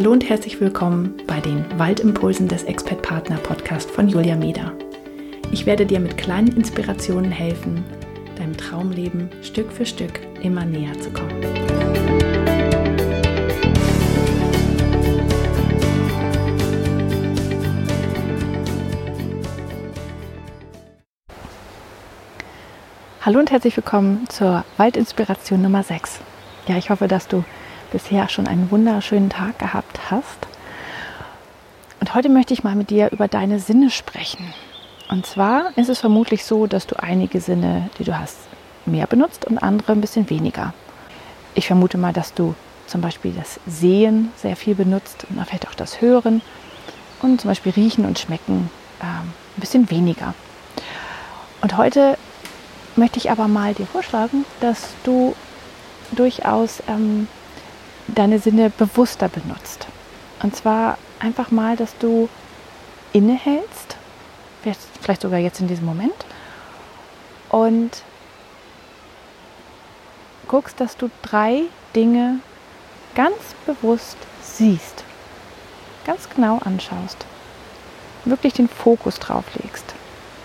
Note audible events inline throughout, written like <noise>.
Hallo und herzlich willkommen bei den Waldimpulsen des Expert Partner Podcast von Julia Meder. Ich werde dir mit kleinen Inspirationen helfen, deinem Traumleben Stück für Stück immer näher zu kommen. Hallo und herzlich willkommen zur Waldinspiration Nummer 6. Ja, ich hoffe, dass du bisher schon einen wunderschönen Tag gehabt hast. Und heute möchte ich mal mit dir über deine Sinne sprechen. Und zwar ist es vermutlich so, dass du einige Sinne, die du hast, mehr benutzt und andere ein bisschen weniger. Ich vermute mal, dass du zum Beispiel das Sehen sehr viel benutzt und vielleicht auch das Hören und zum Beispiel Riechen und Schmecken äh, ein bisschen weniger. Und heute möchte ich aber mal dir vorschlagen, dass du durchaus ähm, deine Sinne bewusster benutzt. Und zwar einfach mal, dass du innehältst, vielleicht sogar jetzt in diesem Moment, und guckst, dass du drei Dinge ganz bewusst siehst, ganz genau anschaust, wirklich den Fokus drauf legst,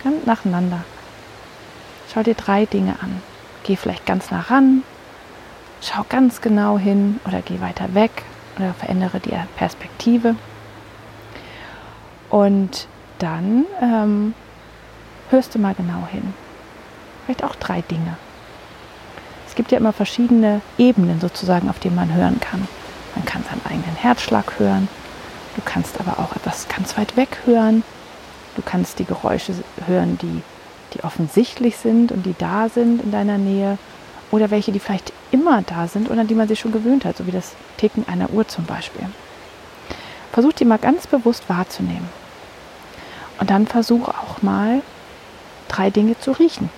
ganz nacheinander. Schau dir drei Dinge an. Geh vielleicht ganz nah ran, Schau ganz genau hin oder geh weiter weg oder verändere die Perspektive. Und dann ähm, hörst du mal genau hin. Vielleicht auch drei Dinge. Es gibt ja immer verschiedene Ebenen sozusagen, auf denen man hören kann. Man kann seinen eigenen Herzschlag hören. Du kannst aber auch etwas ganz weit weg hören. Du kannst die Geräusche hören, die, die offensichtlich sind und die da sind in deiner Nähe oder welche, die vielleicht immer da sind oder an die man sich schon gewöhnt hat, so wie das Ticken einer Uhr zum Beispiel. Versuch die mal ganz bewusst wahrzunehmen. Und dann versuch auch mal drei Dinge zu riechen.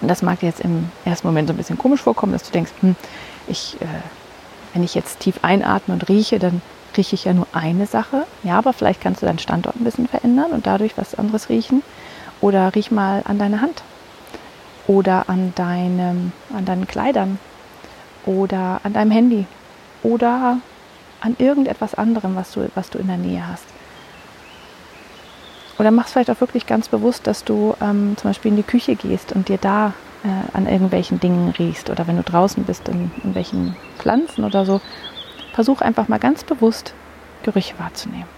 Und das mag jetzt im ersten Moment so ein bisschen komisch vorkommen, dass du denkst, hm, ich, äh, wenn ich jetzt tief einatme und rieche, dann rieche ich ja nur eine Sache. Ja, aber vielleicht kannst du deinen Standort ein bisschen verändern und dadurch was anderes riechen. Oder riech mal an deine Hand oder an, deinem, an deinen Kleidern oder an deinem Handy oder an irgendetwas anderem, was du, was du in der Nähe hast. Oder mach es vielleicht auch wirklich ganz bewusst, dass du ähm, zum Beispiel in die Küche gehst und dir da äh, an irgendwelchen Dingen riechst oder wenn du draußen bist in, in welchen Pflanzen oder so. Versuch einfach mal ganz bewusst Gerüche wahrzunehmen.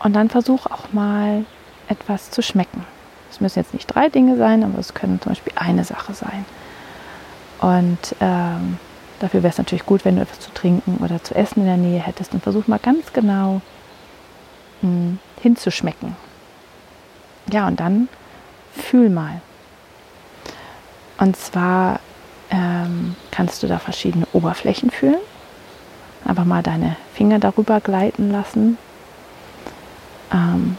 Und dann versuch auch mal etwas zu schmecken. Es müssen jetzt nicht drei Dinge sein, aber es können zum Beispiel eine Sache sein. Und ähm, dafür wäre es natürlich gut, wenn du etwas zu trinken oder zu essen in der Nähe hättest. Und versuch mal ganz genau mh, hm, hinzuschmecken. Ja, und dann fühl mal. Und zwar ähm, kannst du da verschiedene Oberflächen fühlen. Einfach mal deine Finger darüber gleiten lassen. Ähm,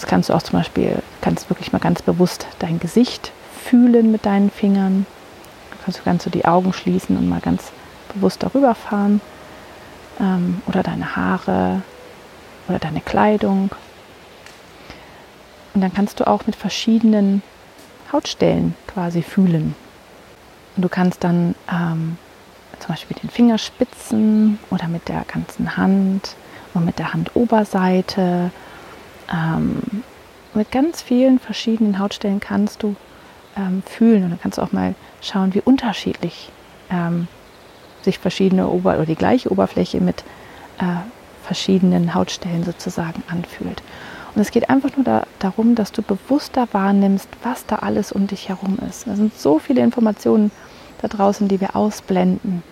das kannst du auch zum Beispiel kannst wirklich mal ganz bewusst dein Gesicht fühlen mit deinen Fingern. Du kannst, du die Augen schließen und mal ganz bewusst darüber fahren. Ähm, oder deine Haare oder deine Kleidung. Und dann kannst du auch mit verschiedenen Hautstellen quasi fühlen. Und du kannst dann ähm, zum Beispiel mit den Fingerspitzen oder mit der ganzen Hand und mit der Handoberseite ähm, mit ganz vielen verschiedenen Hautstellen kannst du ähm, fühlen und dann kannst du auch mal schauen, wie unterschiedlich ähm, sich verschiedene Ober oder die gleiche Oberfläche mit äh, verschiedenen Hautstellen sozusagen anfühlt. Und es geht einfach nur da, darum, dass du bewusster wahrnimmst, was da alles um dich herum ist. Da sind so viele Informationen da draußen, die wir ausblenden.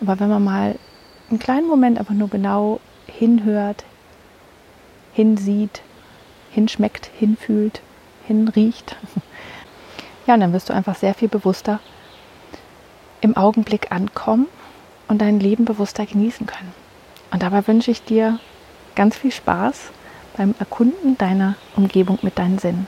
Aber wenn man mal einen kleinen Moment einfach nur genau hinhört, hinsieht, hinschmeckt, hinfühlt, hinriecht. <laughs> Ja, und dann wirst du einfach sehr viel bewusster im Augenblick ankommen und dein Leben bewusster genießen können. Und dabei wünsche ich dir ganz viel Spaß beim Erkunden deiner Umgebung mit deinen Sinnen.